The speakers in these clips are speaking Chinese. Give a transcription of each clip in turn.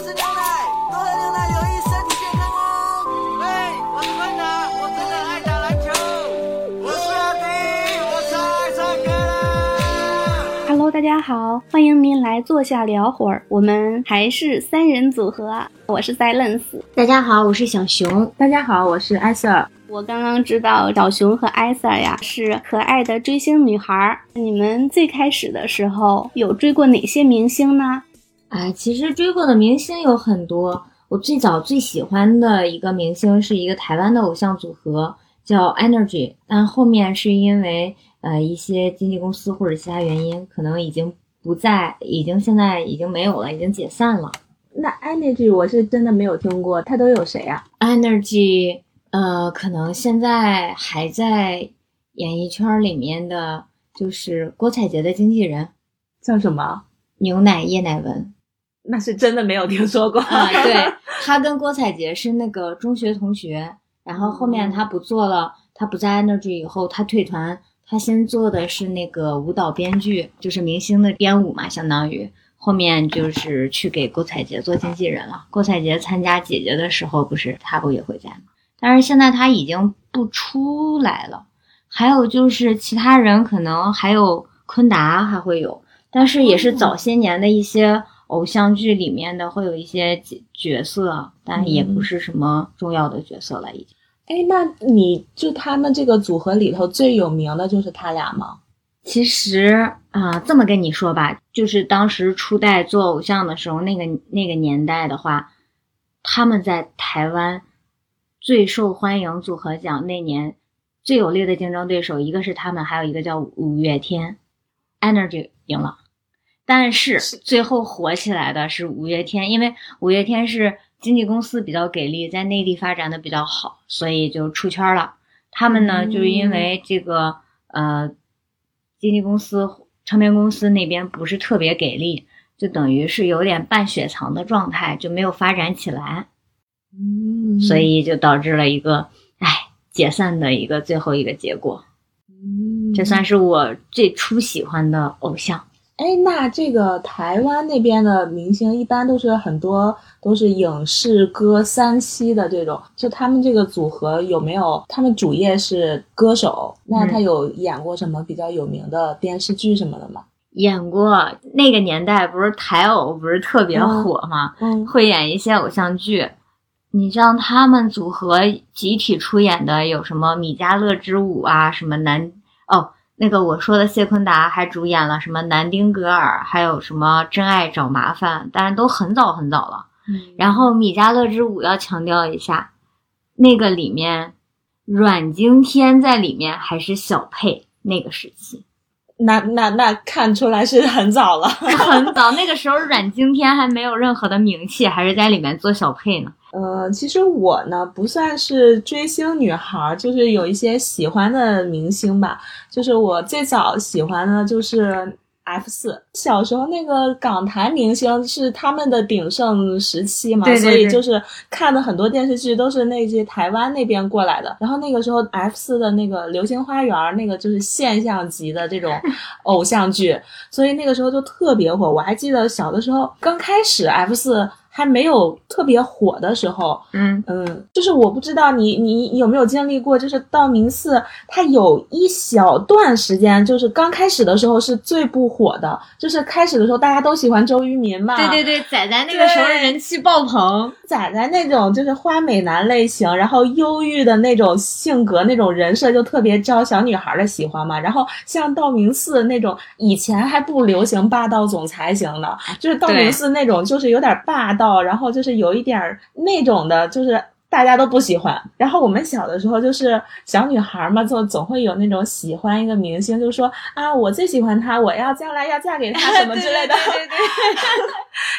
我是牛奶，多喝牛奶有益身体健康哦。喂，我是班长，我真的爱打篮球。我是阿迪，我超爱唱歌啦。Hello，大家好，欢迎您来坐下聊会儿。我们还是三人组合，我是 Silence。大家好，我是小熊。大家好，我是艾瑟尔。我刚刚知道小熊和艾瑟呀是可爱的追星女孩儿。你们最开始的时候有追过哪些明星呢？啊，其实追过的明星有很多。我最早最喜欢的一个明星是一个台湾的偶像组合，叫 Energy，但后面是因为呃一些经纪公司或者其他原因，可能已经不在，已经现在已经没有了，已经解散了。那 Energy 我是真的没有听过，他都有谁啊？Energy，呃，可能现在还在演艺圈里面的就是郭采洁的经纪人叫什么？牛奶叶乃文。那是真的没有听说过。啊，对 他跟郭采洁是那个中学同学，然后后面他不做了，他不在 Energy 以后，他退团，他先做的是那个舞蹈编剧，就是明星的编舞嘛，相当于。后面就是去给郭采洁做经纪人了。郭采洁参加姐姐的时候，不是他不也会在吗？但是现在他已经不出来了。还有就是其他人可能还有昆达还会有，但是也是早些年的一些偶像剧里面的会有一些角角色，但也不是什么重要的角色了，已经。哎，那你就他们这个组合里头最有名的就是他俩吗？其实啊、这么跟你说吧，就是当时初代做偶像的时候，那个那个年代的话，他们在台湾最受欢迎组合奖那年最有力的竞争对手，一个是他们，还有一个叫五月天，Energy 赢了。但是最后火起来的是五月天，因为五月天是经纪公司比较给力，在内地发展的比较好，所以就出圈了。他们呢，嗯就是因为这个呃，经纪公司、唱片公司那边不是特别给力，就等于是有点半雪藏的状态，就没有发展起来，嗯所以就导致了一个哎解散的一个最后一个结果。嗯这算是我最初喜欢的偶像。哎，那这个台湾那边的明星一般都是很多都是影视歌三栖的这种，就他们这个组合有没有？他们主业是歌手，那他有演过什么比较有名的电视剧什么的吗？演过那个年代不是台偶不是特别火吗？嗯会演一些偶像剧。你像他们组合集体出演的有什么《米迦勒之舞》啊，什么男哦，那个我说的谢坤达还主演了什么《南丁格尔》，还有什么《真爱找麻烦》，当然都很早很早了。然后《米迦勒之舞》要强调一下，那个里面阮经天在里面还是小配，那个时期那那那看出来是很早了。很早，那个时候阮经天还没有任何的名气，还是在里面做小配呢。呃，其实我呢不算是追星女孩儿，就是有一些喜欢的明星吧。就是我最早喜欢的就是 F 四，小时候那个港台明星是他们的鼎盛时期嘛，对对所以就是看的很多电视剧都是那些台湾那边过来的。然后那个时候 F 四的那个《流星花园》那个就是现象级的这种 偶像剧，所以那个时候就特别火。我还记得小的时候刚开始 F 四。还没有特别火的时候，嗯，嗯，就是我不知道你你有没有经历过，就是道明寺它有一小段时间，就是刚开始的时候是最不火的，就是开始的时候大家都喜欢周渝民嘛，对对对，仔仔那个时候人气爆棚。仔仔那种就是花美男类型，然后忧郁的那种性格、那种人设就特别招小女孩的喜欢嘛。然后像道明寺那种，以前还不流行霸道总裁型的，就是道明寺那种，就是有点霸道，然后就是有一点儿那种的，就是。大家都不喜欢，然后我们小的时候就是小女孩嘛，就总会有那种喜欢一个明星，就说啊，我最喜欢他，我要将来要嫁给他 什么之类的。对对对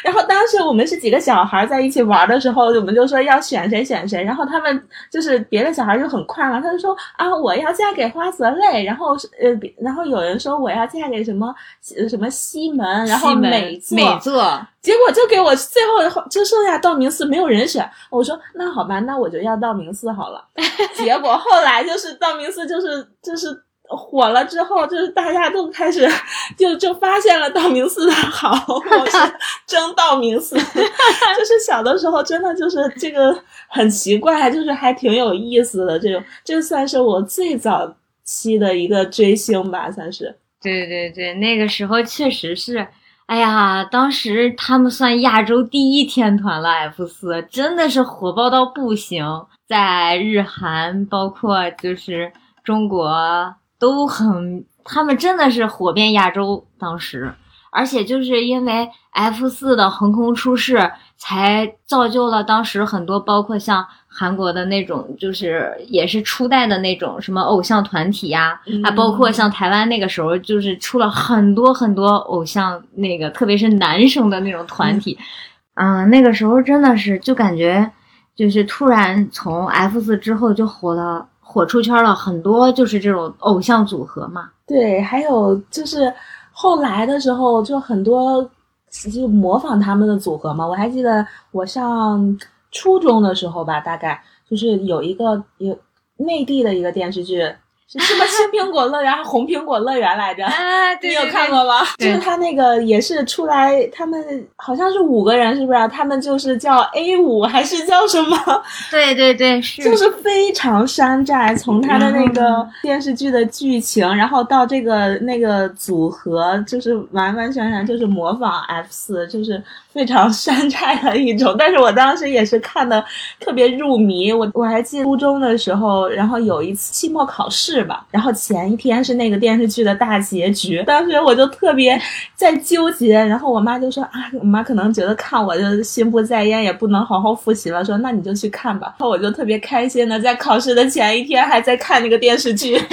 然后当时我们是几个小孩在一起玩的时候，我们就说要选谁选谁，然后他们就是别的小孩就很快嘛，他就说啊我要嫁给花泽类，然后呃，然后有人说我要嫁给什么呃什么西门，然后美作，美作，结果就给我最后就剩下道明寺没有人选，我说那好吧，那我就要道明寺好了。结果后来就是道明寺就是就是火了之后，就是大家都开始就就发现了道明寺的好，我是争道明寺。就是小的时候真的就是这个很奇怪，就是还挺有意思的。这种这算是我最早期的一个追星吧，算是。对对对，那个时候确实是，哎呀，当时他们算亚洲第一天团了，F 四真的是火爆到不行，在日韩包括就是中国都很，他们真的是火遍亚洲，当时。而且就是因为 F 四的横空出世，才造就了当时很多，包括像韩国的那种，就是也是初代的那种什么偶像团体呀，啊，包括像台湾那个时候，就是出了很多很多偶像，那个特别是男生的那种团体，嗯，那个时候真的是就感觉，就是突然从 F 四之后就火了，火出圈了很多，就是这种偶像组合嘛。对，还有就是。后来的时候，就很多就模仿他们的组合嘛。我还记得我上初中的时候吧，大概就是有一个有内地的一个电视剧。是什么青苹果乐园还是红苹果乐园来着？啊，你有看过吗？就是他那个也是出来，他们好像是五个人，是不是？他们就是叫 A 五还是叫什么？对对对，是，就是非常山寨。从他的那个电视剧的剧情，然后到这个那个组合，就是完完全全就是模仿 F 四，就是非常山寨的一种。但是我当时也是看的特别入迷。我我还记得初中的时候，然后有一次期末考试。吧，然后前一天是那个电视剧的大结局，当时我就特别在纠结，然后我妈就说啊，我妈可能觉得看我就心不在焉，也不能好好复习了，说那你就去看吧。然后我就特别开心的在考试的前一天还在看那个电视剧。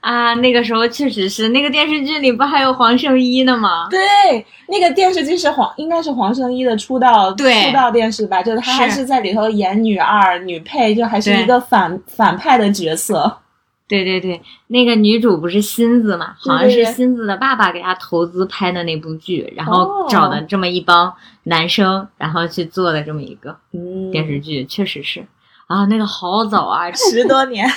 啊，那个时候确实是那个电视剧里不还有黄圣依呢吗？对，那个电视剧是黄，应该是黄圣依的出道出道电视吧？就是她还是在里头演女二、女配，就还是一个反反派的角色。对对对，那个女主不是新子嘛？好像是新子的爸爸给她投资拍的那部剧，然后找的这么一帮男生，然后去做的这么一个电视剧，确实是啊，那个好早啊，十多年。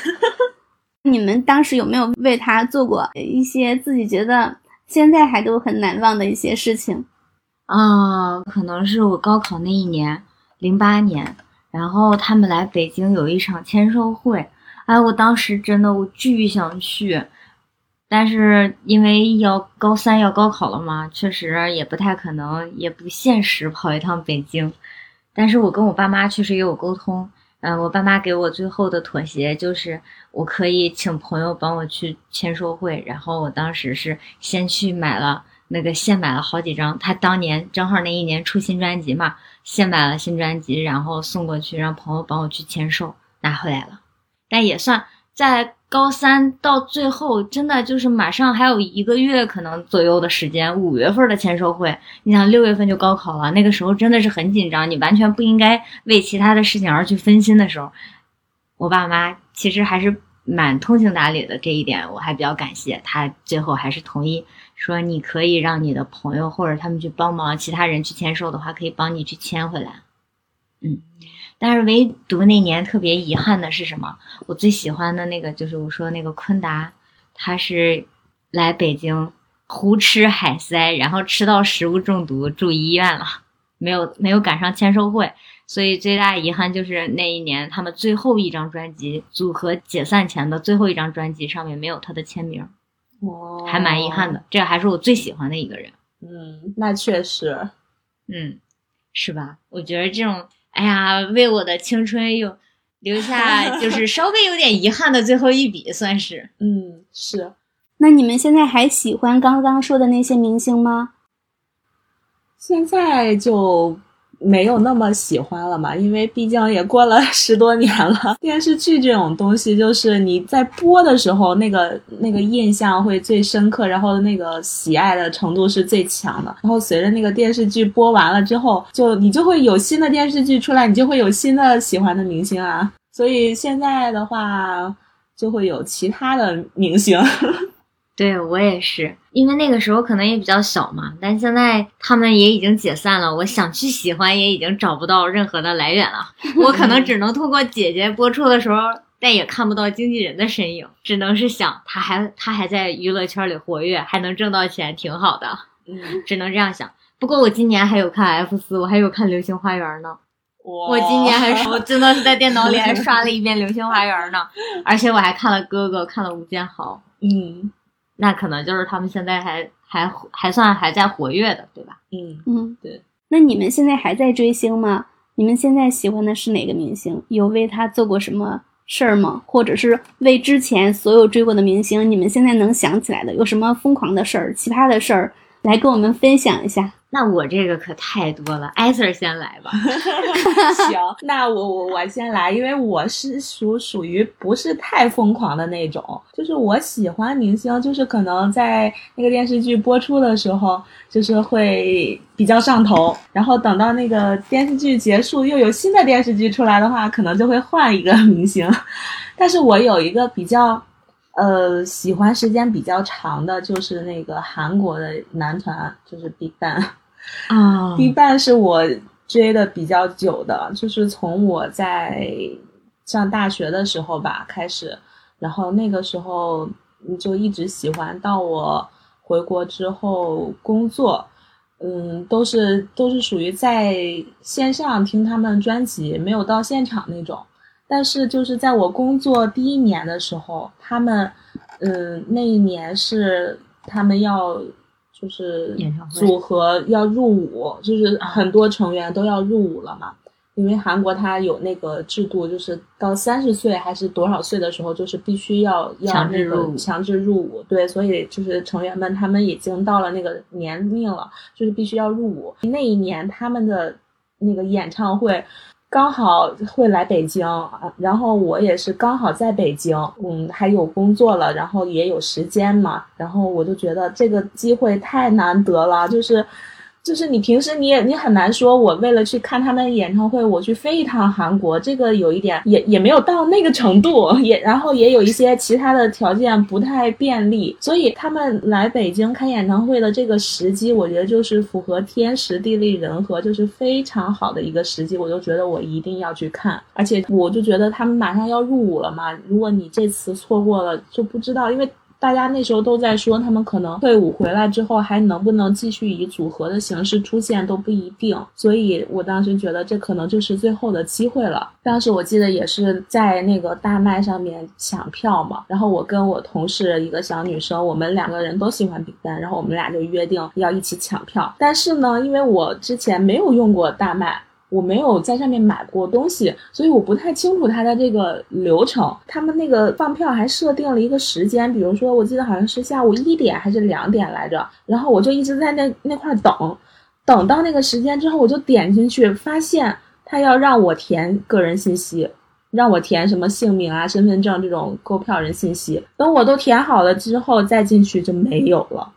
你们当时有没有为他做过一些自己觉得现在还都很难忘的一些事情？啊，可能是我高考那一年，零八年，然后他们来北京有一场签售会。哎，我当时真的我巨想去，但是因为要高三要高考了嘛，确实也不太可能，也不现实跑一趟北京。但是我跟我爸妈确实也有沟通，嗯，我爸妈给我最后的妥协就是我可以请朋友帮我去签售会，然后我当时是先去买了那个现买了好几张，他当年正好那一年出新专辑嘛，现买了新专辑，然后送过去让朋友帮我去签售，拿回来了。但也算在高三到最后，真的就是马上还有一个月可能左右的时间，五月份的签售会，你想六月份就高考了，那个时候真的是很紧张，你完全不应该为其他的事情而去分心的时候，我爸妈其实还是蛮通情达理的，这一点我还比较感谢他，最后还是同意说你可以让你的朋友或者他们去帮忙，其他人去签售的话，可以帮你去签回来，嗯。但是唯独那年特别遗憾的是什么？我最喜欢的那个就是我说那个昆达，他是来北京胡吃海塞，然后吃到食物中毒住医院了，没有没有赶上签售会，所以最大遗憾就是那一年他们最后一张专辑组合解散前的最后一张专辑上面没有他的签名，哦，还蛮遗憾的。这还是我最喜欢的一个人。嗯，那确实，嗯，是吧？我觉得这种。哎呀，为我的青春又留下 就是稍微有点遗憾的最后一笔，算是。嗯，是。那你们现在还喜欢刚刚说的那些明星吗？现在就。没有那么喜欢了嘛，因为毕竟也过了 十多年了。电视剧这种东西，就是你在播的时候，那个那个印象会最深刻，然后那个喜爱的程度是最强的。然后随着那个电视剧播完了之后，就你就会有新的电视剧出来，你就会有新的喜欢的明星啊。所以现在的话，就会有其他的明星。对我也是，因为那个时候可能也比较小嘛，但现在他们也已经解散了，我想去喜欢也已经找不到任何的来源了。我可能只能通过姐姐播出的时候但也看不到经纪人的身影，只能是想他还他还在娱乐圈里活跃，还能挣到钱，挺好的，嗯，只能这样想。不过我今年还有看 F 四，我还有看《流星花园》呢。我我今年还 我真的是在电脑里还刷了一遍《流星花园》呢，而且我还看了哥哥，看了吴建豪。嗯那可能就是他们现在还还还算还在活跃的，对吧？嗯，嗯，对。那你们现在还在追星吗？你们现在喜欢的是哪个明星？有为他做过什么事儿吗？或者是为之前所有追过的明星，你们现在能想起来的有什么疯狂的事儿、奇葩的事儿，来跟我们分享一下？那我这个可太多了，艾 Sir 先来吧。行，那我我我先来，因为我是属属于不是太疯狂的那种，就是我喜欢明星，就是可能在那个电视剧播出的时候，就是会比较上头，然后等到那个电视剧结束，又有新的电视剧出来的话，可能就会换一个 明星。但是我有一个比较。呃，喜欢时间比较长的就是那个韩国的男团，就是 BigBang。啊一半是我追的比较久的，就是从我在上大学的时候吧开始，然后那个时候就一直喜欢到我回国之后工作，嗯，都是都是属于在线上听他们专辑，没有到现场那种。但是就是在我工作第一年的时候，他们，嗯，那一年是他们要就是组合要入伍，就是很多成员都要入伍了嘛。因为韩国它有那个制度，就是到三十岁还是多少岁的时候，就是必须要要那个强制入伍强制入伍。对，所以就是成员们他们已经到了那个年龄了，就是必须要入伍。那一年他们的那个演唱会。刚好会来北京，然后我也是刚好在北京，嗯，还有工作了，然后也有时间嘛，然后我就觉得这个机会太难得了，就是。就是你平时你也你很难说，我为了去看他们演唱会，我去飞一趟韩国，这个有一点也也没有到那个程度，也然后也有一些其他的条件不太便利，所以他们来北京开演唱会的这个时机，我觉得就是符合天时地利人和，就是非常好的一个时机，我就觉得我一定要去看，而且我就觉得他们马上要入伍了嘛，如果你这次错过了，就不知道，因为。大家那时候都在说，他们可能退伍回来之后还能不能继续以组合的形式出现都不一定，所以我当时觉得这可能就是最后的机会了。当时我记得也是在那个大麦上面抢票嘛，然后我跟我同事一个小女生，我们两个人都喜欢饼干，然后我们俩就约定要一起抢票。但是呢，因为我之前没有用过大麦。我没有在上面买过东西，所以我不太清楚它的这个流程。他们那个放票还设定了一个时间，比如说我记得好像是下午一点还是两点来着，然后我就一直在那那块等，等到那个时间之后，我就点进去，发现他要让我填个人信息，让我填什么姓名啊、身份证这种购票人信息。等我都填好了之后再进去就没有了。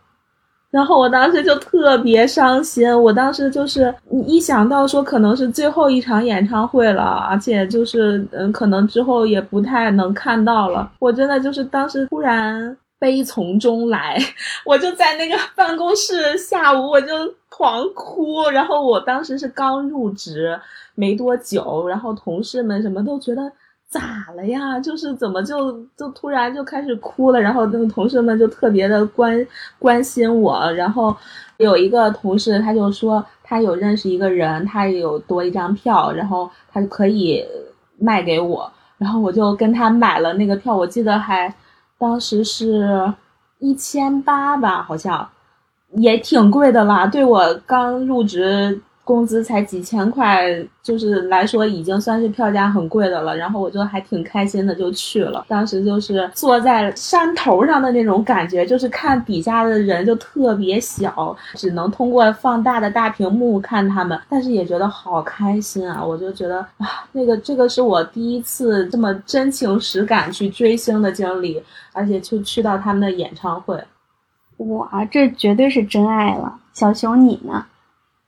然后我当时就特别伤心，我当时就是一想到说可能是最后一场演唱会了，而且就是嗯，可能之后也不太能看到了，我真的就是当时突然悲从中来，我就在那个办公室下午我就狂哭，然后我当时是刚入职没多久，然后同事们什么都觉得。咋了呀？就是怎么就就突然就开始哭了，然后那个同事们就特别的关关心我，然后有一个同事他就说他有认识一个人，他有多一张票，然后他就可以卖给我，然后我就跟他买了那个票，我记得还当时是一千八吧，好像也挺贵的啦，对我刚入职。工资才几千块，就是来说已经算是票价很贵的了。然后我就还挺开心的，就去了。当时就是坐在山头上的那种感觉，就是看底下的人就特别小，只能通过放大的大屏幕看他们，但是也觉得好开心啊！我就觉得啊，那个这个是我第一次这么真情实感去追星的经历，而且就去到他们的演唱会。哇，这绝对是真爱了。小熊，你呢？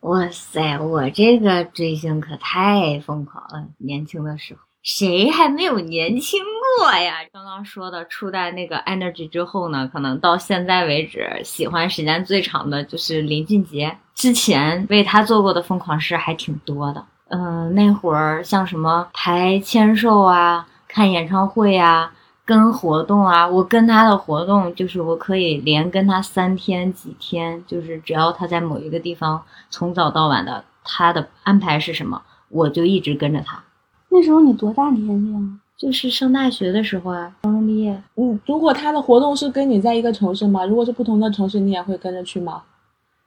哇塞，我这个追星可太疯狂了！年轻的时候，谁还没有年轻过呀？刚刚说的，初代那个 Energy 之后呢，可能到现在为止，喜欢时间最长的就是林俊杰。之前为他做过的疯狂事还挺多的。嗯，那会儿像什么排签售啊、看演唱会啊，跟活动啊。我跟他的活动就是我可以连跟他三天几天，就是只要他在某一个地方从早到晚的，他的安排是什么，我就一直跟着他。那时候你多大年纪啊？就是上大学的时候啊，高中毕业。嗯，如果他的活动是跟你在一个城市吗？如果是不同的城市，你也会跟着去吗？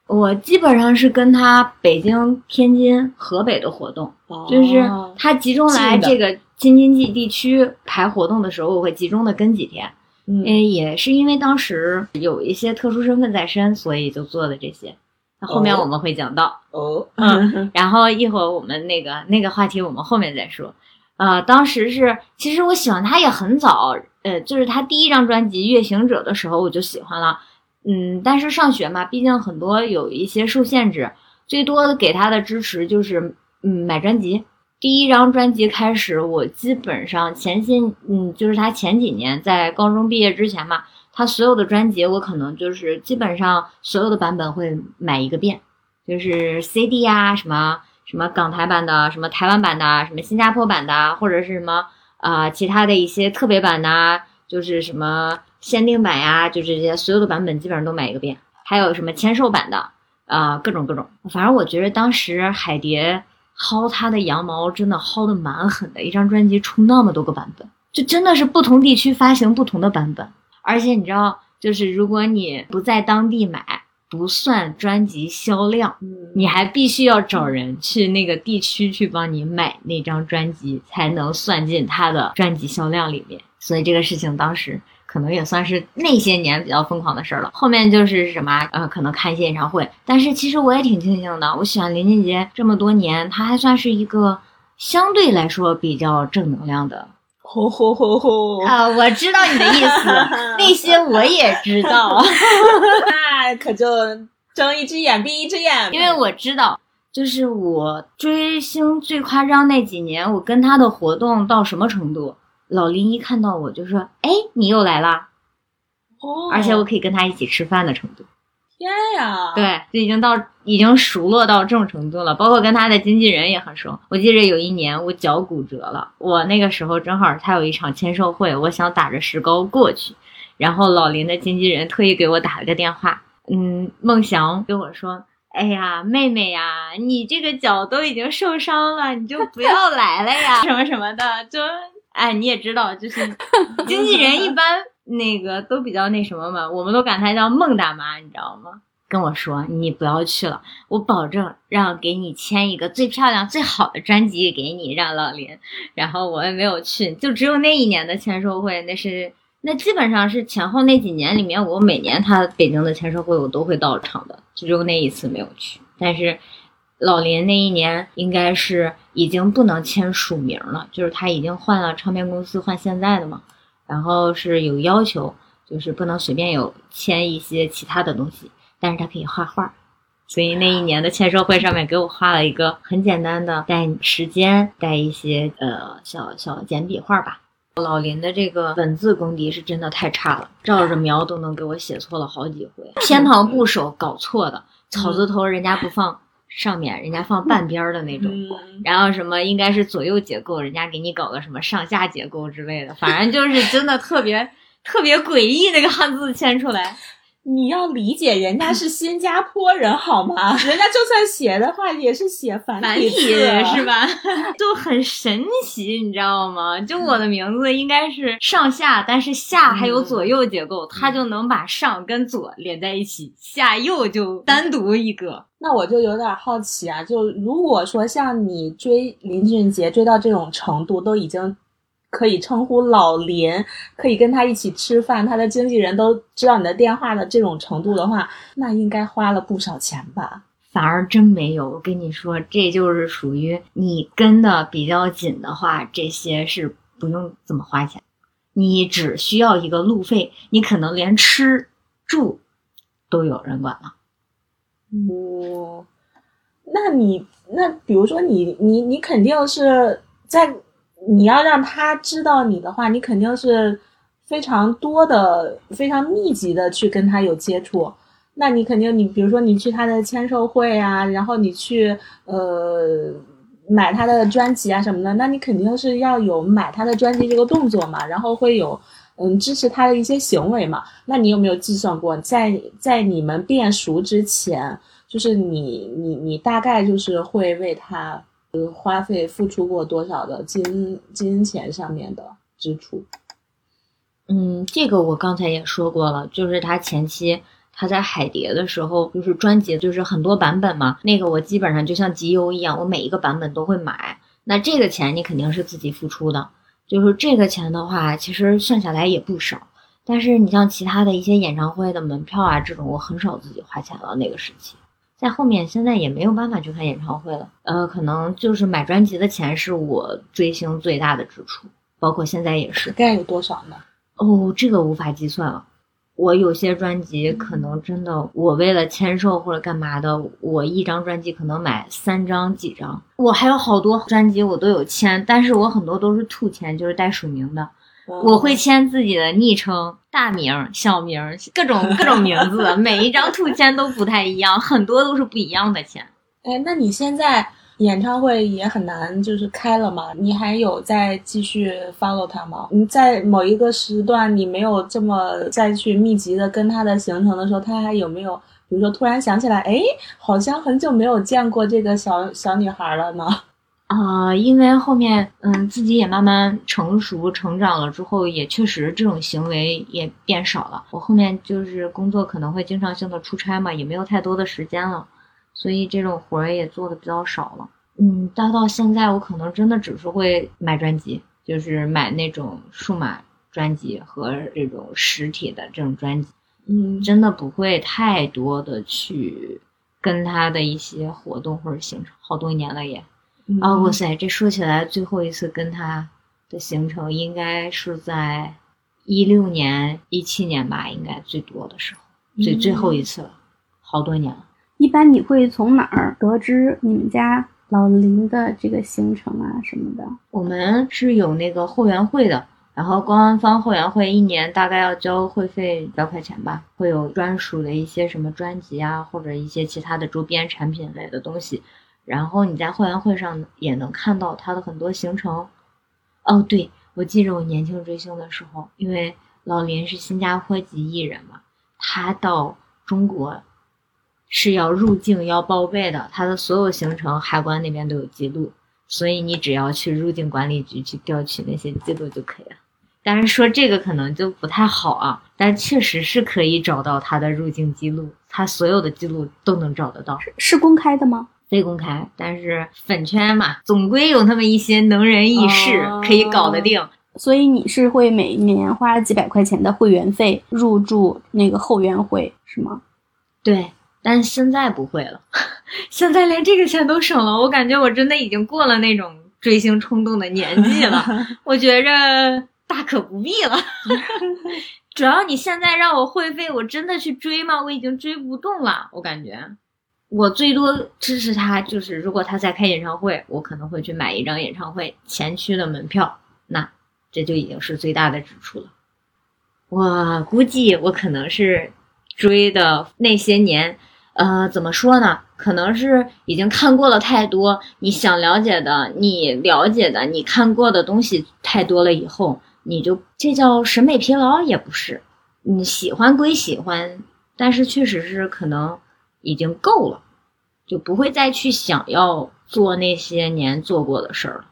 我基本上是跟他北京、天津、河北的活动，就是哦他集中来这个京津冀地区排活动的时候，我会集中的跟几天。嗯嗯，也是因为当时有一些特殊身份在身，所以就做的这些。那后面哦我们会讲到。哦，嗯 然后一会儿我们那个那个话题我们后面再说。呃，当时是其实我喜欢他也很早，呃，就是他第一张专辑《月行者》的时候我就喜欢了。嗯，但是上学嘛，毕竟很多有一些受限制，最多的给他的支持就是嗯买专辑。第一张专辑开始，我基本上前些嗯就是他前几年在高中毕业之前嘛，他所有的专辑我可能就是基本上所有的版本会买一个遍。就是 CD 呀、什么什么港台版的，什么台湾版的，什么新加坡版的，或者是什么啊、其他的一些特别版的，就是什么限定版呀，就这些所有的版本基本上都买一个遍。还有什么签售版的啊、各种各种。反正我觉得当时海蝶薅他的羊毛真的薅的蛮狠的，一张专辑出那么多个版本，就真的是不同地区发行不同的版本。而且你知道，就是如果你不在当地买，不算专辑销量，嗯你还必须要找人去那个地区去帮你买那张专辑，才能算进他的专辑销量里面。所以这个事情当时可能也算是那些年比较疯狂的事儿了。后面就是什么呃，可能看一些演唱会，但是其实我也挺庆幸的，我喜欢林俊杰这么多年，他还算是一个相对来说比较正能量的吼吼吼吼！啊、我知道你的意思，那些我也知道。那可就睁一只眼闭一只眼，因为我知道，就是我追星最夸张那几年，我跟他的活动到什么程度？老林一看到我就说：“哎，你又来啦！”哦，而且我可以跟他一起吃饭的程度，天呀，，对，就已经到已经熟络到这种程度了。包括跟他的经纪人也很熟。我记得有一年我脚骨折了，我那个时候正好他有一场签售会，我想打着石膏过去，然后老林的经纪人特意给我打了个电话，嗯，孟祥跟我说。哎呀，妹妹呀，你这个脚都已经受伤了，你就不要来了呀，什么什么的，就哎，你也知道，就是 经纪人一般那个都比较那什么嘛，我们都管她叫孟大妈，你知道吗？跟我说你不要去了，我保证让给你签一个最漂亮、最好的专辑给你，让老林。然后我也没有去，就只有那一年的签售会，那是那基本上是前后那几年里面，我每年他北京的签售会我都会到场的，就只有那一次没有去。但是老林那一年应该是已经不能签署名了，就是他已经换了唱片公司，换现在的嘛，然后是有要求，就是不能随便有签一些其他的东西，但是他可以画画。所以那一年的签售会上面给我画了一个很简单的带时间带一些呃小小简笔画吧。老林的这个文字功底是真的太差了，照着描都能给我写错了好几回，偏旁部首搞错的，草字头人家不放上面，人家放半边儿的那种。嗯，然后什么应该是左右结构，人家给你搞个什么上下结构之类的，反正就是真的特别特别诡异那个汉字签出来。你要理解人家是新加坡人好吗？人家就算写的话也是写繁繁体体字是？吧？就很神奇，你知道吗？就我的名字应该是上下，但是下还有左右结构，它就能把上跟左连在一起，下右就单独一个。那我就有点好奇啊，就如果说像你追林俊杰追到这种程度，都已经可以称呼老林，可以跟他一起吃饭，他的经纪人都知道你的电话的这种程度的话，那应该花了不少钱吧？反而真没有，我跟你说，这就是属于你跟的比较紧的话，这些是不用怎么花钱，你只需要一个路费，你可能连吃住都有人管了。哦，那你那比如说你你你肯定是在你要让他知道你的话，你肯定是非常多的、非常密集的去跟他有接触。那你肯定你比如说你去他的签售会啊，然后你去呃买他的专辑啊什么的，那你肯定是要有买他的专辑这个动作嘛，然后会有嗯支持他的一些行为嘛。那你有没有计算过，在在你们变熟之前，就是你你你大概就是会为他呃花费付出过多少的金金钱上面的支出？嗯，这个我刚才也说过了，就是他前期他在海蝶的时候，就是专辑就是很多版本嘛，那个我基本上就像集邮一样，我每一个版本都会买。那这个钱你肯定是自己付出的，就是这个钱的话，其实算下来也不少。但是你像其他的一些演唱会的门票啊，这种我很少自己花钱了。那个时期，在后面现在也没有办法去看演唱会了。呃，可能就是买专辑的钱是我追星最大的支出，包括现在也是。大概有多少呢？哦，这个无法计算了。我有些专辑可能真的，我为了签售或者干嘛的，我一张专辑可能买三张几张。我还有好多专辑我都有签，但是我很多都是兔签，就是带署名的。我会签自己的昵称、大名、小名，各种各种名字，每一张兔签都不太一样，很多都是不一样的签。哎，那你现在演唱会也很难，就是开了嘛？你还有再继续 follow 他吗？你在某一个时段，你没有这么再去密集的跟他的行程的时候，他还有没有，比如说突然想起来，哎，好像很久没有见过这个小小女孩了呢？啊、因为后面嗯自己也慢慢成熟成长了之后，也确实这种行为也变少了。我后面就是工作可能会经常性的出差嘛，也没有太多的时间了，所以这种活儿也做的比较少了。嗯，但到现在我可能真的只是会买专辑，就是买那种数码专辑和这种实体的这种专辑。嗯，真的不会太多的去跟他的一些活动或者行程，好多年了也。啊，哇塞，这说起来，最后一次跟他的行程应该是在一六年、一七年吧，应该最多的时候，最最后一次了，好多年了。一般你会从哪儿得知你们家老林的这个行程啊什么的？我们是有那个后援会的，然后官方后援会一年大概要交会费百块钱吧，会有专属的一些什么专辑啊，或者一些其他的周边产品类的东西。然后你在会员会上也能看到他的很多行程。哦，对，我记着我年轻追星的时候，因为老林是新加坡籍艺人嘛，他到中国是要入境要报备的，他的所有行程海关那边都有记录，所以你只要去入境管理局去调取那些记录就可以了。但是说这个可能就不太好啊，但确实是可以找到他的入境记录，他所有的记录都能找得到。是公开的吗？非公开，但是粉圈嘛，总归有那么一些能人异士、哦可以搞得定。所以你是会每年花几百块钱的会员费入住那个后援会是吗？对，但现在不会了，现在连这个钱都省了，我感觉我真的已经过了那种追星冲动的年纪了，我觉着大可不必了。主要你现在让我会费，我真的去追吗？我已经追不动了，我感觉。我最多支持他，就是如果他在开演唱会，我可能会去买一张演唱会前区的门票，那这就已经是最大的支出了。我估计我可能是追的那些年，呃，怎么说呢？可能是已经看过了太多，你想了解的，你了解的，你看过的东西太多了以后，你就这叫审美疲劳也不是，你喜欢归喜欢，但是确实是可能已经够了，就不会再去想要做那些年做过的事儿了。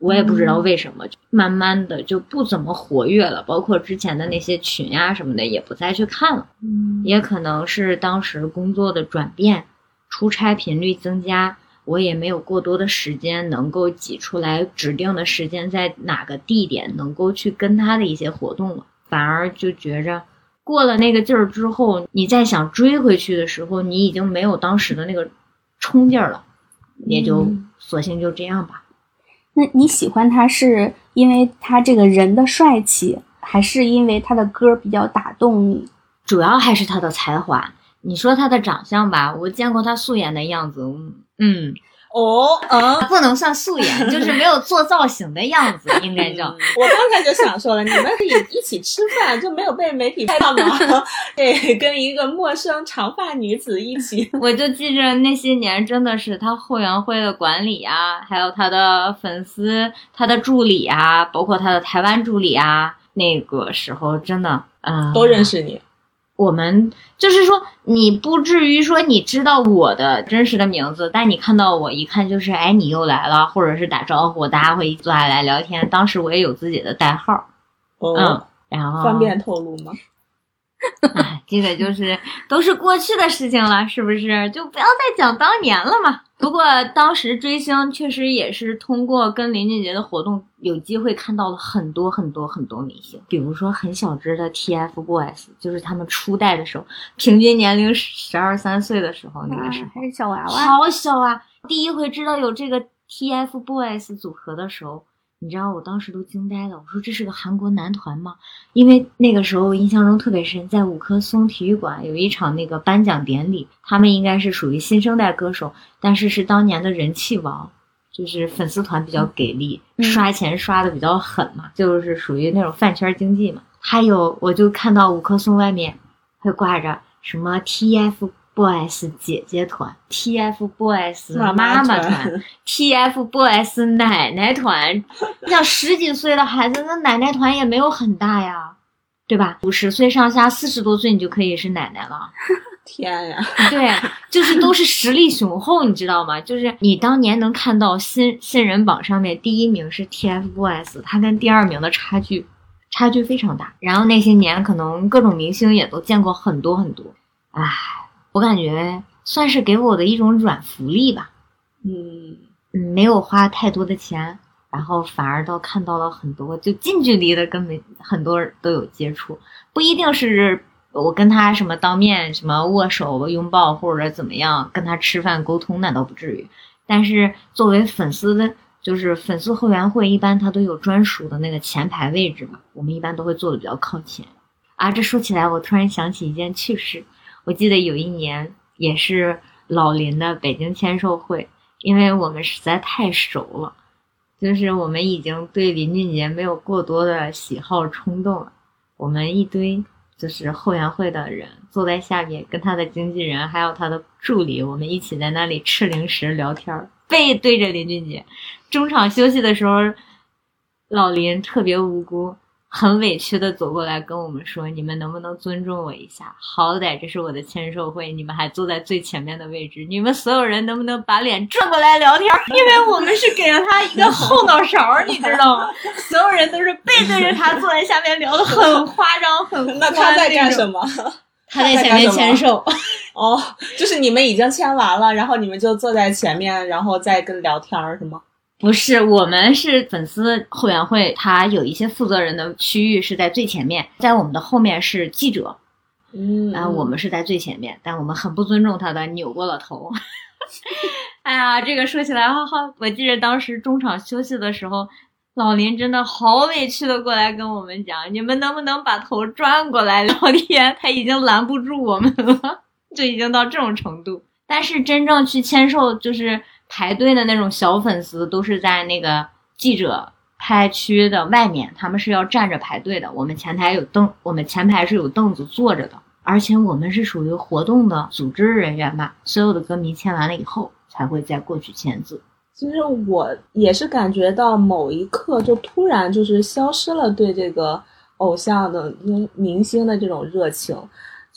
我也不知道为什么，就慢慢的就不怎么活跃了，包括之前的那些群呀、什么的也不再去看了。嗯也可能是当时工作的转变，出差频率增加，我也没有过多的时间能够挤出来指定的时间在哪个地点能够去跟他的一些活动了，反而就觉着过了那个劲儿之后，你再想追回去的时候，你已经没有当时的那个冲劲儿了，也就嗯索性就这样吧。那你喜欢他是因为他这个人的帅气，还是因为他的歌比较打动你？主要还是他的才华。你说他的长相吧，我见过他素颜的样子，嗯，哦，嗯。不能算素颜，就是没有做造型的样子，应该叫。我刚才就想说了，你们可以一起吃饭，就没有被媒体拍到吗？对，跟一个陌生长发女子一起。我就记着那些年，真的是他后援会的管理啊，还有他的粉丝、他的助理啊，包括他的台湾助理啊，那个时候真的，嗯，都认识你。我们就是说，你不至于说你知道我的真实的名字，但你看到我一看就是，哎，你又来了，或者是打招呼，大家会坐下来聊天。当时我也有自己的代号，哦，嗯，然后方便透露吗？哎，这个就是都是过去的事情了，是不是？就不要再讲当年了嘛。不过当时追星确实也是通过跟林俊杰的活动，有机会看到了很多很多很多明星，比如说很小只的 TFBOYS，就是他们初代的时候，平均年龄十二三岁的时候，那个时候还是小娃娃，好小啊！第一回知道有这个 TFBOYS 组合的时候。你知道我当时都惊呆了，我说这是个韩国男团吗？因为那个时候我印象中特别深，在五棵松体育馆有一场那个颁奖典礼，他们应该是属于新生代歌手，但是是当年的人气王，就是粉丝团比较给力，刷钱刷的比较狠嘛，就是属于那种饭圈经济嘛。还有我就看到五棵松外面会挂着什么 TF。Boys 姐姐团，TFBOYS 妈妈团，TFBOYS 奶奶团。你想十几岁的孩子，那奶奶团也没有很大呀，对吧？五十岁上下，四十多岁你就可以是奶奶了。天呀！对，就是都是实力雄厚，你知道吗？就是你当年能看到新新人榜上面第一名是 TFBOYS，他跟第二名的差距差距非常大。然后那些年可能各种明星也都见过很多很多，唉。我感觉算是给我的一种软福利吧，嗯嗯，没有花太多的钱，然后反而倒看到了很多，就近距离的跟没很多人都有接触，不一定是我跟他什么当面什么握手拥抱或者怎么样跟他吃饭沟通，那倒不至于。但是作为粉丝的，就是粉丝后援会，一般他都有专属的那个前排位置嘛，我们一般都会坐的比较靠前。啊，这说起来，我突然想起一件趣事。我记得有一年也是老林的北京签售会，因为我们实在太熟了，就是我们已经对林俊杰没有过多的喜好冲动了。我们一堆就是后援会的人坐在下面，跟他的经纪人还有他的助理，我们一起在那里吃零食聊天，背对着林俊杰。中场休息的时候，老林特别无辜。很委屈的走过来跟我们说：“你们能不能尊重我一下？好歹这是我的签售会，你们还坐在最前面的位置，你们所有人能不能把脸转过来聊天？因为我们是给了他一个后脑勺，你知道吗？所有人都是背对着他坐在下面聊的很夸张，很 那他在干什么？他在前面签售。哦，就是你们已经签完了，然后你们就坐在前面，然后再跟聊天是吗？”不是，我们是粉丝后援会，他有一些负责人的区域是在最前面，在我们的后面是记者，嗯，然后我们是在最前面，但我们很不尊重他的，扭过了头。哎呀，这个说起来，哈哈，我记得当时中场休息的时候，老林真的好委屈的过来跟我们讲，你们能不能把头转过来聊天？他已经拦不住我们了，就已经到这种程度。但是真正去签售，就是。排队的那种小粉丝都是在那个记者拍区的外面，他们是要站着排队的。我们前台有凳，我们前排是有凳子坐着的，而且我们是属于活动的组织人员嘛，所有的歌迷签完了以后才会再过去签字。其实我也是感觉到某一刻就突然就是消失了对这个偶像的、明星的这种热情。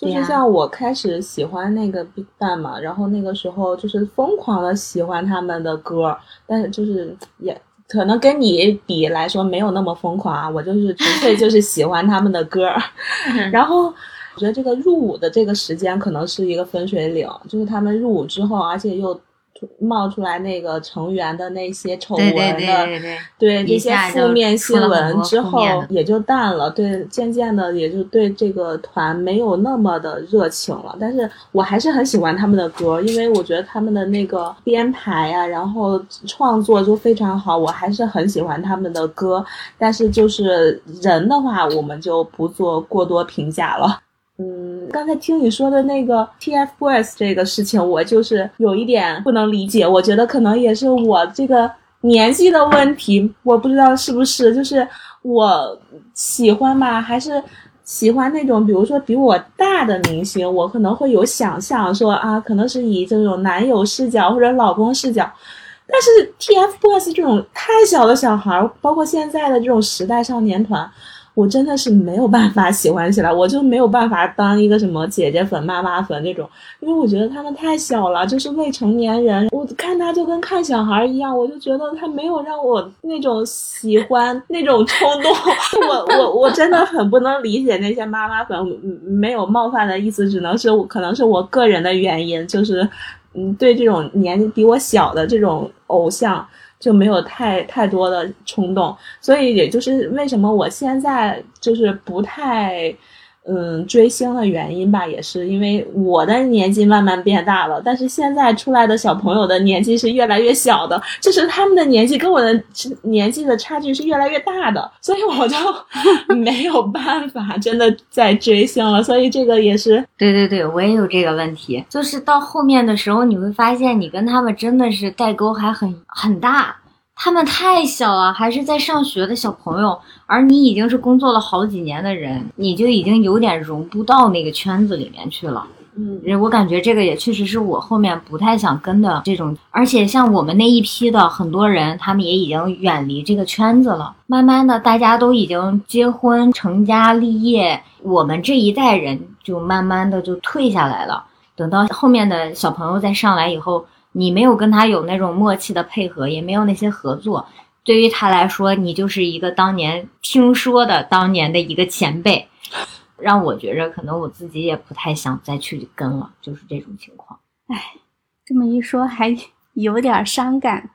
就是像我开始喜欢那个 BigBang 嘛，然后那个时候就是疯狂的喜欢他们的歌，但是就是也可能跟你比来说没有那么疯狂啊，我就是纯粹就是喜欢他们的歌，然后我觉得这个入伍的这个时间可能是一个分水岭，就是他们入伍之后，而且又。冒出来那个成员的那些丑闻的，对这些负面新闻之后也就淡了，对，渐渐的也就对这个团没有那么的热情了。但是我还是很喜欢他们的歌，因为我觉得他们的那个编排啊，然后创作就非常好，我还是很喜欢他们的歌。但是就是人的话，我们就不做过多评价了。嗯，刚才听你说的那个 TFBOYS 这个事情，我就是有一点不能理解。我觉得可能也是我这个年纪的问题，我不知道是不是，就是我喜欢吧，还是喜欢那种，比如说比我大的明星，我可能会有想象说啊，可能是以这种男友视角或者老公视角。但是 TFBOYS 这种太小的小孩，包括现在的这种时代少年团。我真的是没有办法喜欢起来，我就没有办法当一个什么姐姐粉、妈妈粉那种，因为我觉得他们太小了，就是未成年人，我看他就跟看小孩一样，我就觉得他没有让我那种喜欢那种冲动。我我我真的很不能理解那些妈妈粉，没有冒犯的意思，只能是我可能是我个人的原因，就是嗯，对这种年纪比我小的这种偶像。就没有太太多的冲动，所以也就是为什么我现在就是不太，嗯，追星的原因吧，也是因为我的年纪慢慢变大了，但是现在出来的小朋友的年纪是越来越小的，就是他们的年纪跟我的年纪的差距是越来越大的，所以我就 没有办法真的在追星了，所以这个也是，对对对，我也有这个问题，就是到后面的时候，你会发现你跟他们真的是代沟还很很大。他们太小了，还是在上学的小朋友，而你已经是工作了好几年的人，你就已经有点融不到那个圈子里面去了。嗯，我感觉这个也确实是我后面不太想跟的这种。而且像我们那一批的很多人，他们也已经远离这个圈子了。慢慢的，大家都已经结婚成家立业，我们这一代人就慢慢的就退下来了。等到后面的小朋友再上来以后。你没有跟他有那种默契的配合，也没有那些合作，对于他来说，你就是一个当年听说的当年的一个前辈，让我觉着可能我自己也不太想再去跟了，就是这种情况。唉，这么一说还有点伤感，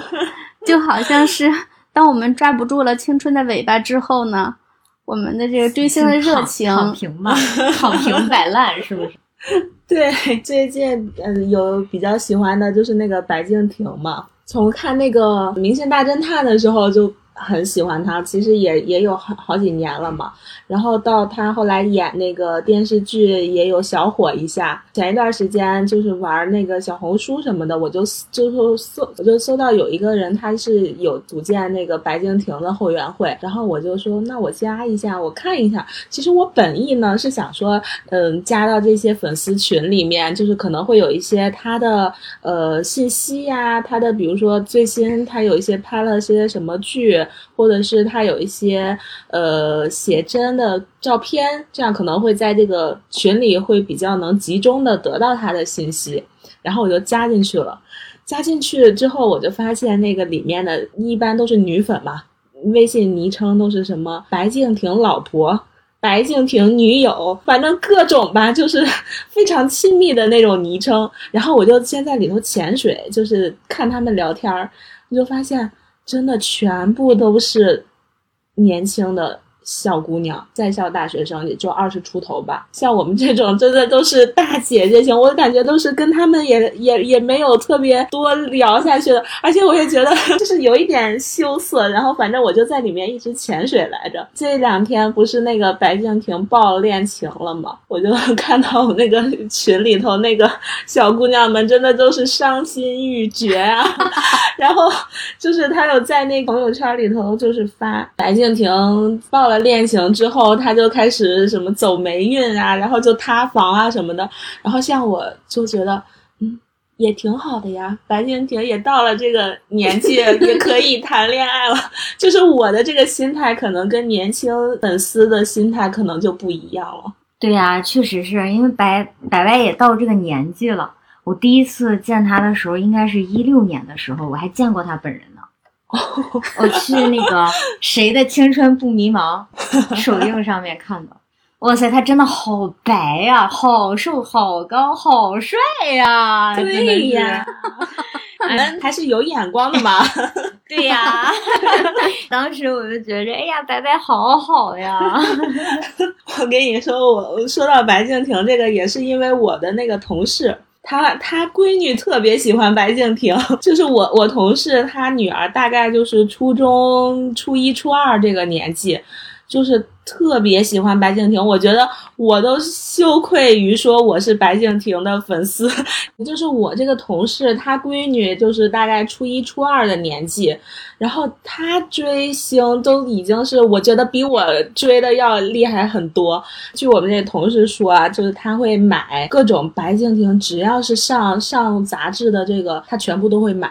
就好像是当我们抓不住了青春的尾巴之后呢，我们的这个追星的热情躺平嘛，躺平摆烂是不是？对，最近嗯有比较喜欢的就是那个白敬亭嘛，从看那个《明星大侦探》的时候就。很喜欢他，其实也也有好好几年了嘛。然后到他后来演那个电视剧，也有小火一下。前一段时间就是玩那个小红书什么的，我就就搜，我就搜到有一个人，他是有组建那个白敬亭的后援会。然后我就说，那我加一下，我看一下。其实我本意呢是想说，嗯，加到这些粉丝群里面，就是可能会有一些他的呃信息呀，他的比如说最新他有一些拍了些什么剧。或者是他有一些呃写真的照片，这样可能会在这个群里会比较能集中的得到他的信息，然后我就加进去了。加进去之后，我就发现那个里面的一般都是女粉嘛，微信昵称都是什么白敬亭老婆、白敬亭女友，反正各种吧，就是 非常亲密的那种昵称。然后我就先在里头潜水，就是看他们聊天儿，我就发现。真的全部都是年轻的。小姑娘，在校大学生也就二十出头吧。像我们这种，真的都是大姐姐型，我感觉都是跟他们也也也没有特别多聊下去的。而且我也觉得 就是有一点羞涩。然后反正我就在里面一直潜水来着。这两天不是那个白敬亭爆恋情了吗？我就 看到我那个群里头那个小姑娘们，真的都是伤心欲绝啊。然后就是他有在那朋友圈里头就是发白敬亭爆了。恋情之后，他就开始什么走霉运啊，然后就塌房啊什么的。然后像我就觉得，嗯，也挺好的呀。白敬亭也到了这个年纪，也可以谈恋爱了。就是我的这个心态，可能跟年轻粉丝的心态可能就不一样了。对呀，确实是因为白白白也到这个年纪了。我第一次见他的时候，应该是一六年的时候，我还见过他本人呢。我去那个谁的青春不迷茫 首映上面看的，哇塞，他真的好白呀，好瘦，好高，好帅呀！对呀，你们还是有眼光的嘛。对呀，当时我就觉着，哎呀，白白好好呀。我跟你说，我说到白敬亭这个，也是因为我的那个同事。他他闺女特别喜欢白敬亭，就是我我同事他女儿大概就是初中初一初二这个年纪，就是特别喜欢白敬亭，我觉得我都羞愧于说我是白敬亭的粉丝。就是我这个同事，她闺女就是大概初一初二的年纪，然后她追星都已经是我觉得比我追的要厉害很多。据我们这同事说啊，就是他会买各种白敬亭，只要是上上杂志的这个，他全部都会买。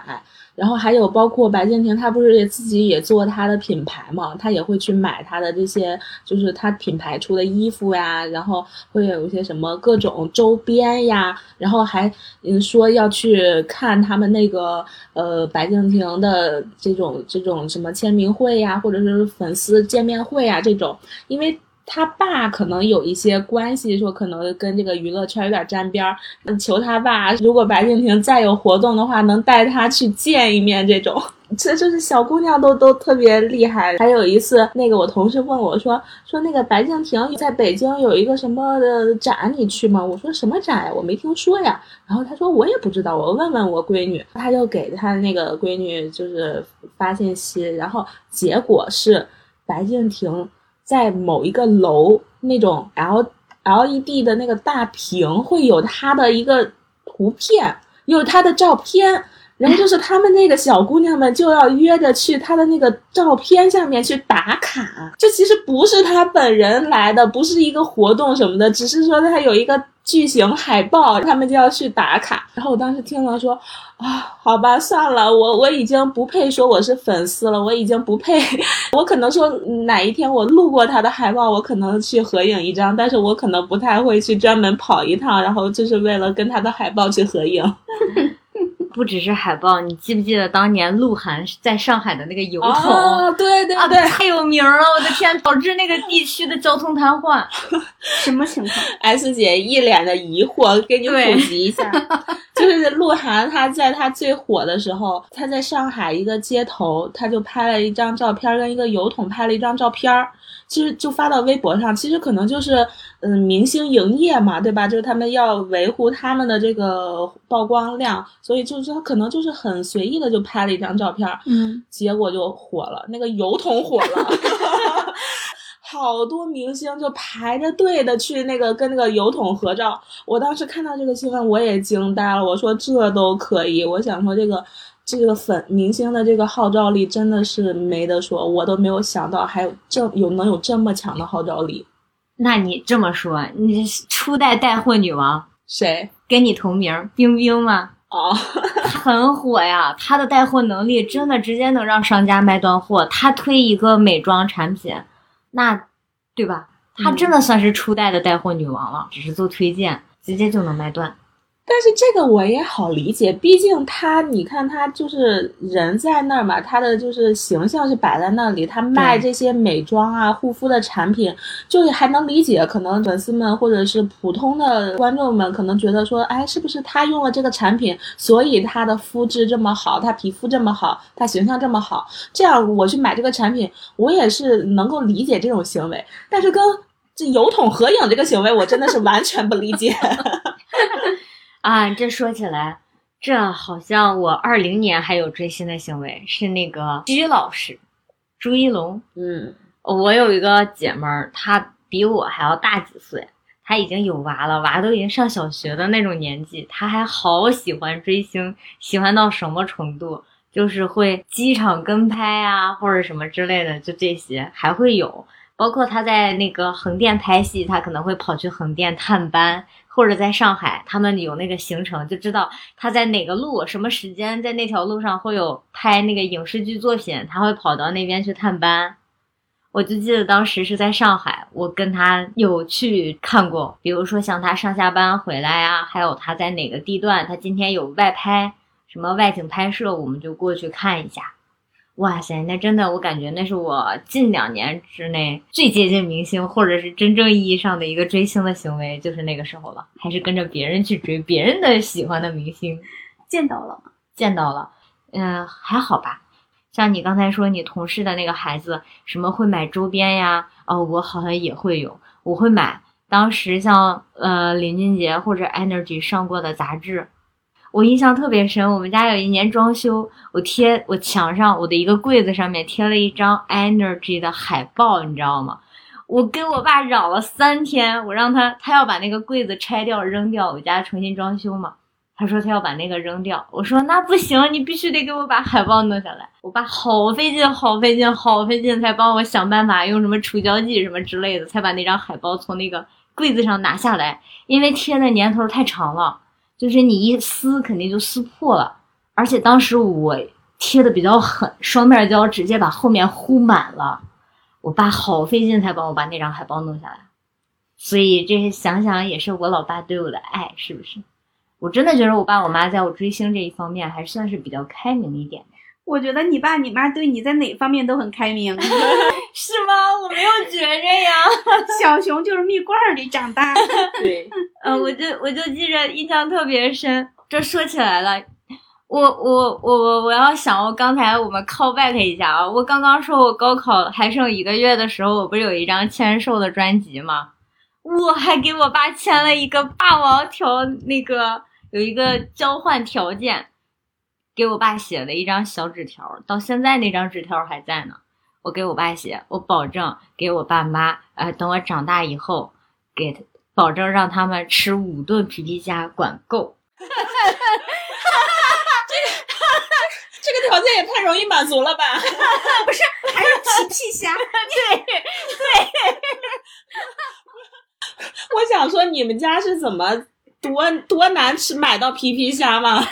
然后还有包括白敬亭，他不是也自己也做他的品牌嘛，他也会去买他的这些，就是他品牌出的衣服呀，然后会有一些什么各种周边呀，然后还嗯说要去看他们那个呃白敬亭的这种这种什么签名会呀，或者是粉丝见面会呀这种，因为。他爸可能有一些关系，说可能跟这个娱乐圈有点沾边儿，求他爸，如果白敬亭再有活动的话，能带他去见一面。这种，这就是小姑娘都都特别厉害。还有一次，那个我同事问我说，说那个白敬亭在北京有一个什么的展，你去吗？我说什么展呀？我没听说呀。然后他说我也不知道，我问问我闺女。他就给他那个闺女就是发信息，然后结果是白敬亭。在某一个楼那种 L L E D 的那个大屏会有他的一个图片，有他的照片，然后就是他们那个小姑娘们就要约着去他的那个照片下面去打卡。这其实不是他本人来的，不是一个活动什么的，只是说他有一个。巨型海报，他们就要去打卡。然后我当时听了说，啊，好吧，算了，我我已经不配说我是粉丝了，我已经不配。我可能说哪一天我路过他的海报，我可能去合影一张，但是我可能不太会去专门跑一趟，然后就是为了跟他的海报去合影。不只是海报，你记不记得当年鹿晗在上海的那个油桶？哦，对对对，太有名了！我的天，导致那个地区的交通瘫痪。什么情况？S 姐一脸的疑惑，给你普及一下，就是鹿晗他在他最火的时候，他在上海一个街头，他就拍了一张照片，跟一个油桶拍了一张照片儿。其实就发到微博上，其实可能就是，嗯，明星营业嘛，对吧？就是他们要维护他们的这个曝光量，所以就是他可能就是很随意的就拍了一张照片，嗯，结果就火了，那个油桶火了，好多明星就排着队的去那个跟那个油桶合照。我当时看到这个新闻，我也惊呆了，我说这都可以，我想说这个。这个粉明星的这个号召力真的是没得说，我都没有想到还有这有能有这么强的号召力。那你这么说，你初代带货女王谁跟你同名？冰冰吗？哦，很火呀，她的带货能力真的直接能让商家卖断货。她推一个美妆产品，那对吧？她真的算是初代的带货女王了，只是做推荐，直接就能卖断。但是这个我也好理解，毕竟他，你看他就是人在那儿嘛，他的就是形象是摆在那里，他卖这些美妆啊、护肤的产品，就是还能理解。可能粉丝们或者是普通的观众们可能觉得说，哎，是不是他用了这个产品，所以他的肤质这么好，他皮肤这么好，他形象这么好，这样我去买这个产品，我也是能够理解这种行为。但是跟这油桶合影这个行为，我真的是完全不理解。啊，这说起来，这好像我二零年还有追星的行为，是那个鞠老师，朱一龙。嗯，我有一个姐们儿，她比我还要大几岁，她已经有娃了，娃都已经上小学的那种年纪，她还好喜欢追星，喜欢到什么程度？就是会机场跟拍啊，或者什么之类的，就这些还会有。包括他在那个横店拍戏，他可能会跑去横店探班。或者在上海，他们有那个行程，就知道他在哪个路、什么时间，在那条路上会有拍那个影视剧作品，他会跑到那边去探班。我就记得当时是在上海，我跟他有去看过，比如说像他上下班回来呀，还有他在哪个地段，他今天有外拍，什么外景拍摄，我们就过去看一下。哇塞，那真的，我感觉那是我近两年之内最接近明星，或者是真正意义上的一个追星的行为，就是那个时候了。还是跟着别人去追别人的喜欢的明星，见到了，见到了，嗯，还好吧。像你刚才说你同事的那个孩子，什么会买周边呀？哦，我好像也会有，我会买。当时像呃林俊杰或者 Energy 上过的杂志。我印象特别深，我们家有一年装修，我贴我墙上我的一个柜子上面贴了一张 Energy 的海报，你知道吗？我跟我爸嚷了三天，我让他他要把那个柜子拆掉扔掉，我家重新装修嘛。他说他要把那个扔掉，我说那不行，你必须得给我把海报弄下来。我爸好费劲，好费劲，好费劲，才帮我想办法用什么除胶剂什么之类的，才把那张海报从那个柜子上拿下来。因为贴的年头太长了，就是你一撕肯定就撕破了。而且当时我贴的比较狠，双面胶直接把后面糊满了。我爸好费劲才帮我把那张海报弄下来，所以这想想也是我老爸对我的爱，是不是？我真的觉得我爸我妈在我追星这一方面还算是比较开明一点的，我觉得你爸你妈对你在哪方面都很开明。是吗？我没有觉着呀。小熊就是蜜罐儿里长大的。对，嗯，我就我就记着印象特别深。这说起来了，我我我我我要想，我刚才我们 call back 一下啊，我刚刚说我高考还剩一个月的时候，我不是有一张签售的专辑吗？我还给我爸签了一个霸王条，那个有一个交换条件，给我爸写了一张小纸条，到现在那张纸条还在呢。我给我爸写，我保证给我爸妈，呃，等我长大以后，给他保证让他们吃五顿皮皮虾，管够。这个 这个条件也太容易满足了吧？不是，还是皮皮虾。对对我想说，你们家是怎么多多难吃买到皮皮虾吗？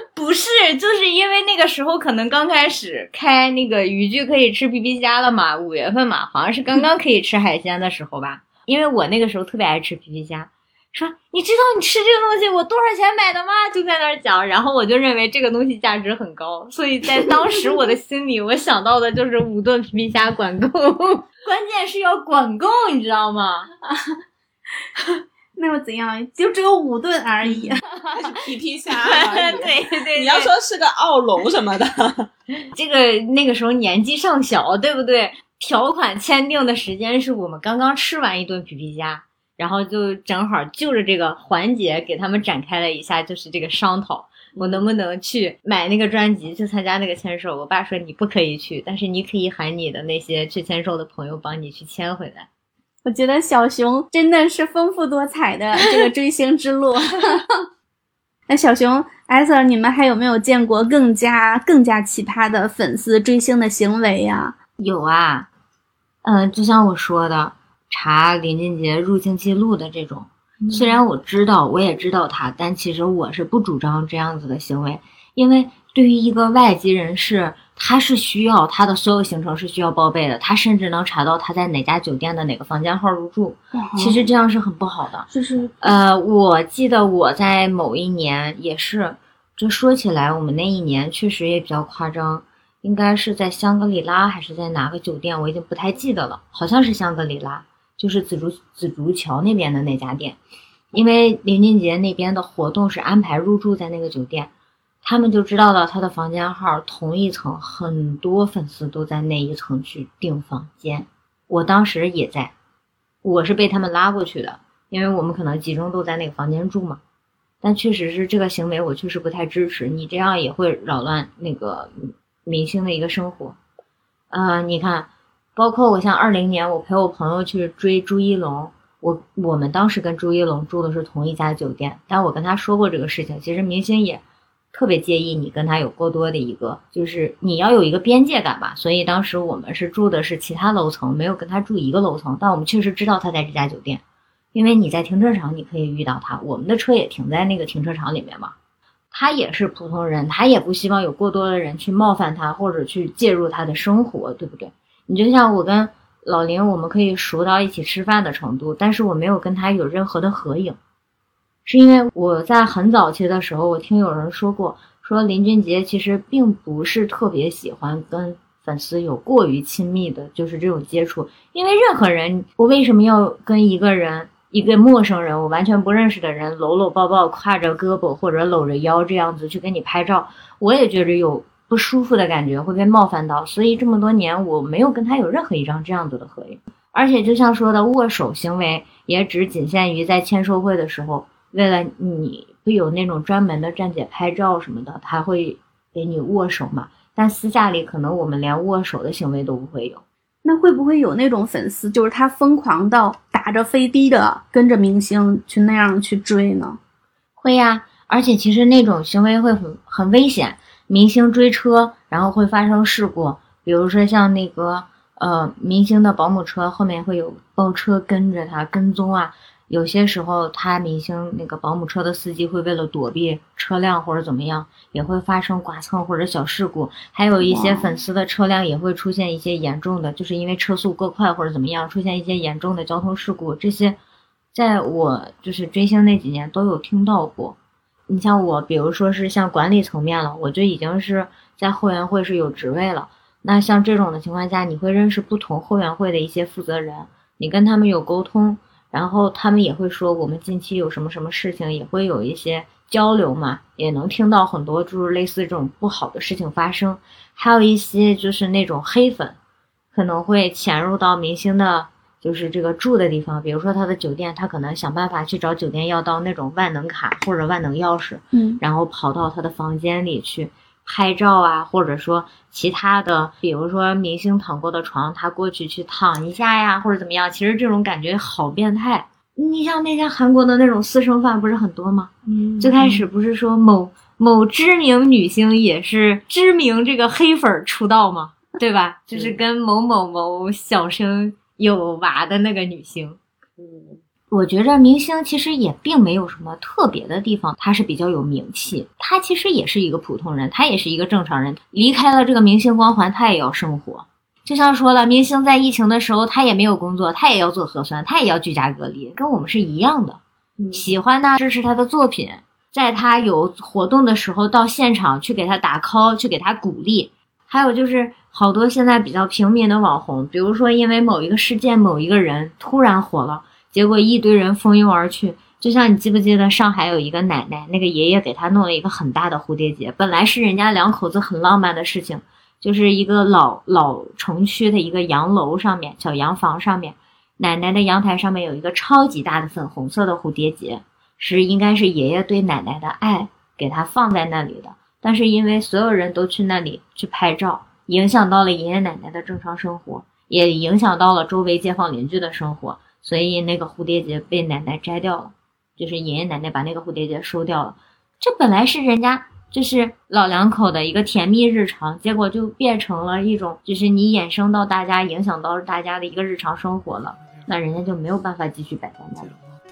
不是，就是因为那个时候可能刚开始开那个渔具可以吃皮皮虾了嘛，五月份嘛，好像是刚刚可以吃海鲜的时候吧。因为我那个时候特别爱吃皮皮虾，说你知道你吃这个东西我多少钱买的吗？就在那儿讲，然后我就认为这个东西价值很高，所以在当时我的心里，我想到的就是五顿皮皮虾管够，关键是要管够，你知道吗？那又怎样？就只有五顿而已。皮皮虾 对对对，你要说是个奥龙什么的，这个那个时候年纪尚小，对不对？条款签订的时间是我们刚刚吃完一顿皮皮虾，然后就正好就着这个环节给他们展开了一下，就是这个商讨，我能不能去买那个专辑，去参加那个签售？我爸说你不可以去，但是你可以喊你的那些去签售的朋友帮你去签回来。我觉得小熊真的是丰富多彩的这个追星之路。那小熊艾瑟，你们还有没有见过更加更加奇葩的粉丝追星的行为呀？有啊，嗯，就像我说的，查林俊杰入境记录的这种，虽然我知道，我也知道他，但其实我是不主张这样子的行为，因为对于一个外籍人士，他是需要他的所有行程是需要报备的，他甚至能查到他在哪家酒店的哪个房间号入住，其实这样是很不好的。就是呃，我记得我在某一年也是，这说起来，我们那一年确实也比较夸张，应该是在香格里拉还是在哪个酒店，我已经不太记得了，好像是香格里拉，就是紫竹紫竹桥那边的那家店，因为林俊杰那边的活动是安排入住在那个酒店，他们就知道了他的房间号，同一层很多粉丝都在那一层去订房间，我当时也在，我是被他们拉过去的。因为我们可能集中都在那个房间住嘛，但确实是这个行为，我确实不太支持。你这样也会扰乱那个明星的一个生活。呃，你看，包括我像二零年，我陪我朋友去追朱一龙，我我们当时跟朱一龙住的是同一家酒店，但我跟他说过这个事情，其实明星也特别介意你跟他有过多的一个，就是你要有一个边界感吧。所以当时我们是住的是其他楼层，没有跟他住一个楼层，但我们确实知道他在这家酒店。因为你在停车场，你可以遇到他。我们的车也停在那个停车场里面嘛。他也是普通人，他也不希望有过多的人去冒犯他，或者去介入他的生活，对不对？你就像我跟老林，我们可以熟到一起吃饭的程度，但是我没有跟他有任何的合影，是因为我在很早期的时候，我听有人说过，说林俊杰其实并不是特别喜欢跟粉丝有过于亲密的，就是这种接触。因为任何人，我为什么要跟一个人？一个陌生人，我完全不认识的人，搂搂抱抱，挎着胳膊或者搂着腰这样子去跟你拍照，我也觉着有不舒服的感觉，会被冒犯到。所以这么多年，我没有跟他有任何一张这样子的合影。而且就像说的，握手行为也只仅限于在签售会的时候，为了你会有那种专门的站姐拍照什么的，他会给你握手嘛。但私下里可能我们连握手的行为都不会有。那会不会有那种粉丝，就是他疯狂到打着飞的的跟着明星去那样去追呢？会呀，而且其实那种行为会很很危险。明星追车，然后会发生事故，比如说像那个呃，明星的保姆车后面会有包车跟着他跟踪啊。有些时候，他明星那个保姆车的司机会为了躲避车辆或者怎么样，也会发生剐蹭或者小事故。还有一些粉丝的车辆也会出现一些严重的，就是因为车速过快或者怎么样，出现一些严重的交通事故。这些，在我就是追星那几年都有听到过。你像我，比如说是像管理层面了，我就已经是在后援会是有职位了。那像这种的情况下，你会认识不同后援会的一些负责人，你跟他们有沟通。然后他们也会说，我们近期有什么什么事情，也会有一些交流嘛，也能听到很多就是类似这种不好的事情发生，还有一些就是那种黑粉，可能会潜入到明星的，就是这个住的地方，比如说他的酒店，他可能想办法去找酒店要到那种万能卡或者万能钥匙，嗯，然后跑到他的房间里去。拍照啊，或者说其他的，比如说明星躺过的床，他过去去躺一下呀，或者怎么样？其实这种感觉好变态。你像那些韩国的那种私生饭不是很多吗？嗯，最开始不是说某某知名女星也是知名这个黑粉出道吗？对吧？就是跟某某某小生有娃的那个女星。嗯。我觉着明星其实也并没有什么特别的地方，他是比较有名气，他其实也是一个普通人，他也是一个正常人。离开了这个明星光环，他也要生活。就像说了，明星在疫情的时候，他也没有工作，他也要做核酸，他也要居家隔离，跟我们是一样的。喜欢他，支持他的作品，在他有活动的时候到现场去给他打 call，去给他鼓励。还有就是好多现在比较平民的网红，比如说因为某一个事件、某一个人突然火了。结果一堆人蜂拥而去，就像你记不记得上海有一个奶奶，那个爷爷给她弄了一个很大的蝴蝶结，本来是人家两口子很浪漫的事情，就是一个老老城区的一个洋楼上面，小洋房上面，奶奶的阳台上面有一个超级大的粉红色的蝴蝶结，是应该是爷爷对奶奶的爱给他放在那里的，但是因为所有人都去那里去拍照，影响到了爷爷奶奶的正常生活，也影响到了周围街坊邻居的生活。所以那个蝴蝶结被奶奶摘掉了，就是爷爷奶奶把那个蝴蝶结收掉了。这本来是人家就是老两口的一个甜蜜日常，结果就变成了一种就是你衍生到大家影响到大家的一个日常生活了，那人家就没有办法继续摆在那里。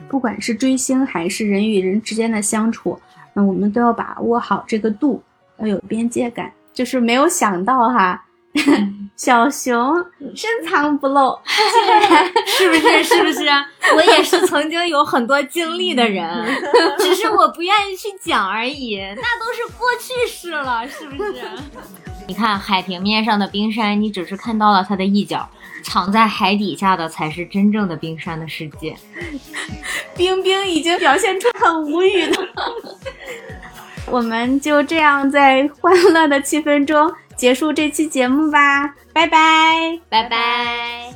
不管是追星还是人与人之间的相处，那我们都要把握好这个度，要有边界感。就是没有想到哈。小熊深藏不露，是不是？是不是？我也是曾经有很多经历的人，只是我不愿意去讲而已。那都是过去式了，是不是？你看海平面上的冰山，你只是看到了它的一角，藏在海底下的才是真正的冰山的世界。冰冰已经表现出很无语了，我们就这样在欢乐的气氛中。结束这期节目吧，拜拜，拜拜。